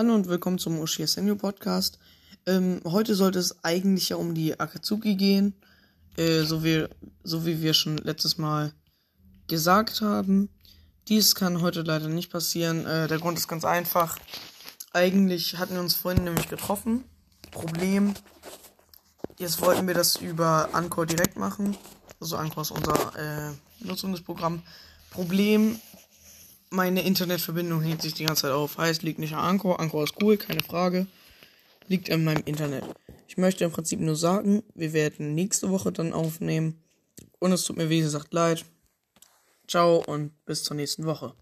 Hallo und willkommen zum Ushi Senyo Podcast. Ähm, heute sollte es eigentlich ja um die Akatsuki gehen, äh, so, wie, so wie wir schon letztes Mal gesagt haben. Dies kann heute leider nicht passieren. Äh, der Grund ist ganz einfach. Eigentlich hatten wir uns vorhin nämlich getroffen. Problem, jetzt wollten wir das über Anchor direkt machen. Also Anchor ist unser äh, Nutzungsprogramm. Problem, meine Internetverbindung hängt sich die ganze Zeit auf. Heißt, liegt nicht an Anchor. Anchor ist cool, keine Frage. Liegt an meinem Internet. Ich möchte im Prinzip nur sagen, wir werden nächste Woche dann aufnehmen. Und es tut mir wie gesagt leid. Ciao und bis zur nächsten Woche.